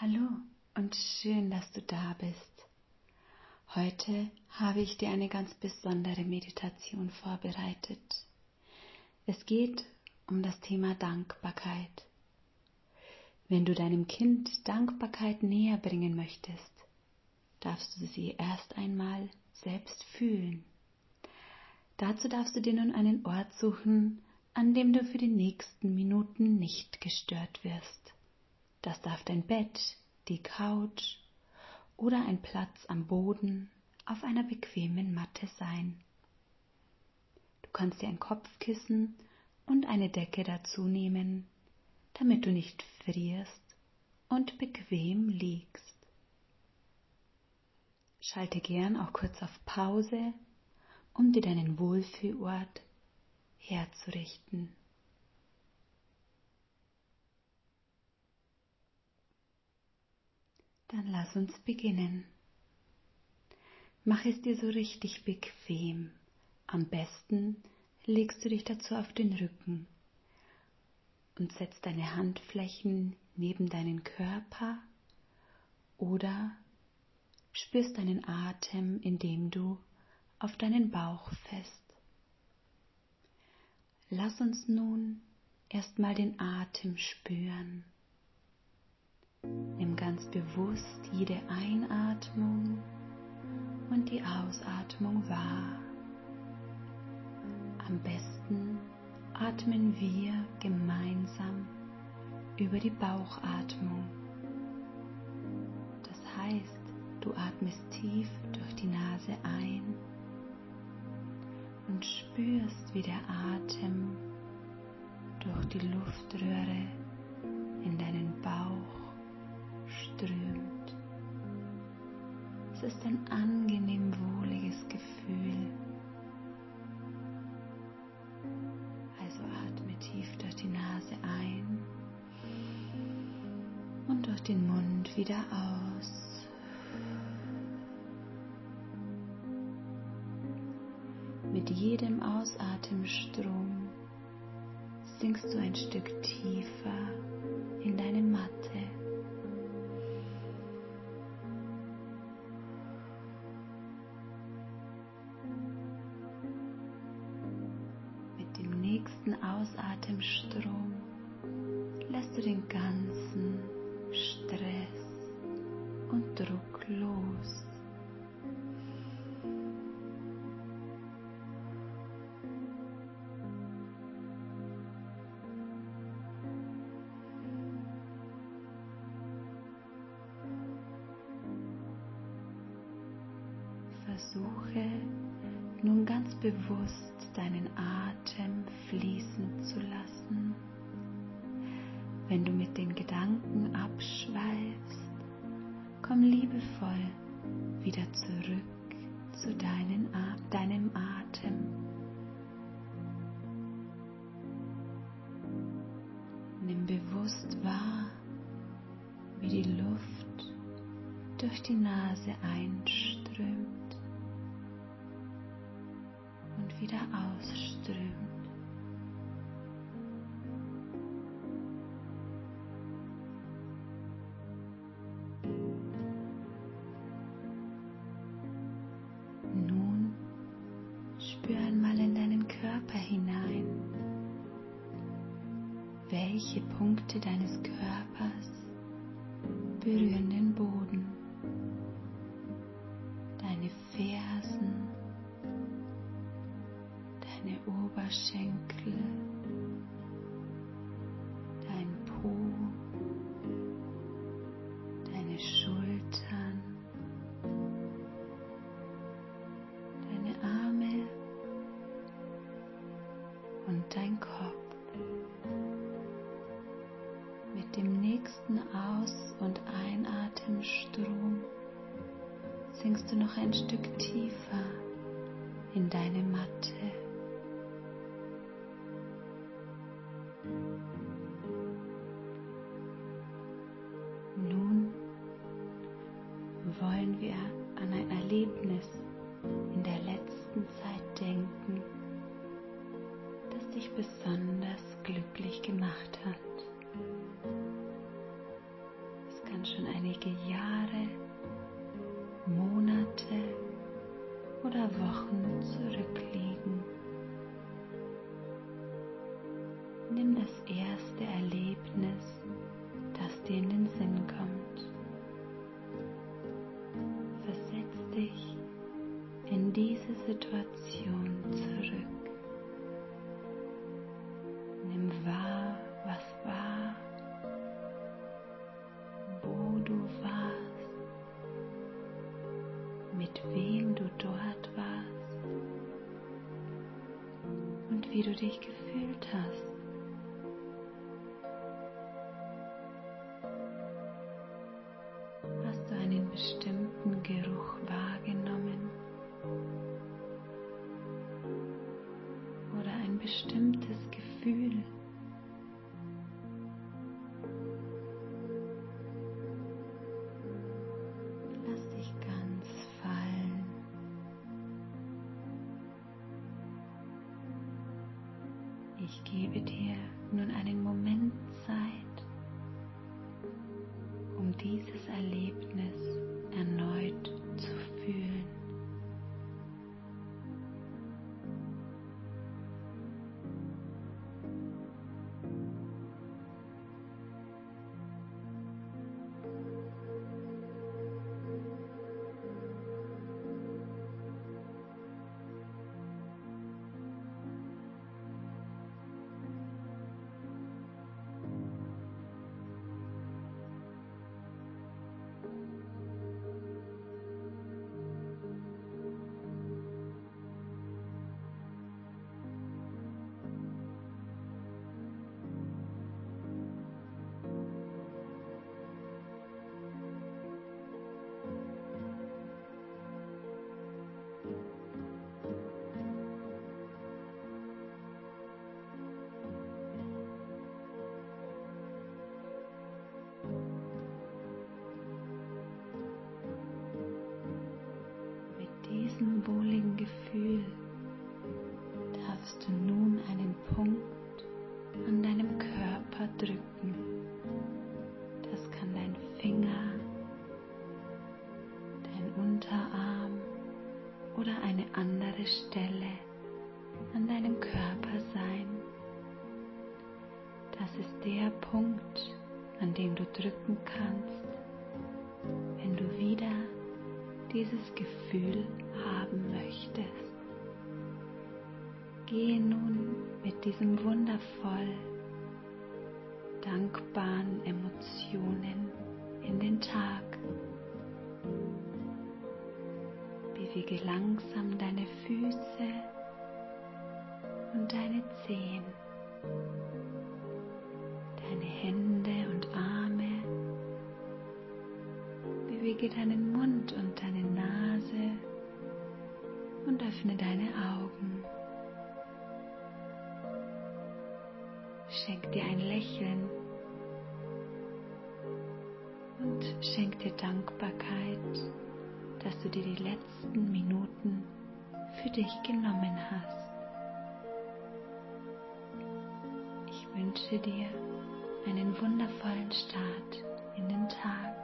Hallo und schön, dass du da bist. Heute habe ich dir eine ganz besondere Meditation vorbereitet. Es geht um das Thema Dankbarkeit. Wenn du deinem Kind Dankbarkeit näher bringen möchtest, darfst du sie erst einmal selbst fühlen. Dazu darfst du dir nun einen Ort suchen, an dem du für die nächsten Minuten nicht gestört wirst. Das darf dein Bett, die Couch oder ein Platz am Boden auf einer bequemen Matte sein. Du kannst dir ein Kopfkissen und eine Decke dazu nehmen, damit du nicht frierst und bequem liegst. Schalte gern auch kurz auf Pause, um dir deinen Wohlfühlort herzurichten. Dann lass uns beginnen. Mach es dir so richtig bequem. Am besten legst du dich dazu auf den Rücken und setzt deine Handflächen neben deinen Körper oder spürst deinen Atem, indem du auf deinen Bauch fest. Lass uns nun erstmal den Atem spüren. Nimm ganz bewusst jede Einatmung und die Ausatmung wahr. Am besten atmen wir gemeinsam über die Bauchatmung. Das heißt, du atmest tief durch die Nase ein und spürst, wie der Atem durch die Luftröhre in deinen Bauch strömt. Es ist ein angenehm wohliges Gefühl. Also atme tief durch die Nase ein und durch den Mund wieder aus. Mit jedem Ausatemstrom sinkst du ein Stück tiefer Ausatemstrom lässt du den ganzen Stress und Druck los. Versuche nun ganz bewusst deinen Atem fließen zu lassen. Wenn du mit den Gedanken abschweifst, komm liebevoll wieder zurück zu deinen, deinem Atem. Nimm bewusst wahr, wie die Luft durch die Nase einströmt wieder ausströmt. Nun spür einmal in deinen Körper hinein. Welche Punkte deines Körpers berühren deine Oberschenkel, dein Po, deine Schultern, deine Arme und dein Kopf. Mit dem nächsten Aus- und Einatemstrom sinkst du noch ein Stück tiefer in deine Matte. Wollen wir an ein Erlebnis in der letzten Zeit denken, das dich besonders glücklich gemacht hat. Es kann schon einige Jahre, Monate oder Wochen zurückliegen. Nimm das erste Erlebnis, das dir in den Situation zurück. Nimm wahr, was war, wo du warst, mit wem du dort warst und wie du dich gefühlt hast. Ich gebe dir nun einen Moment Zeit, um dieses Erlebnis ist der Punkt, an dem du drücken kannst, wenn du wieder dieses Gefühl haben möchtest. Gehe nun mit diesem wundervoll dankbaren Emotionen in den Tag. Bewege langsam deine Füße und deine Zehen, Bewege deinen Mund und deine Nase und öffne deine Augen. Schenk dir ein Lächeln und schenk dir Dankbarkeit, dass du dir die letzten Minuten für dich genommen hast. Ich wünsche dir einen wundervollen Start in den Tag.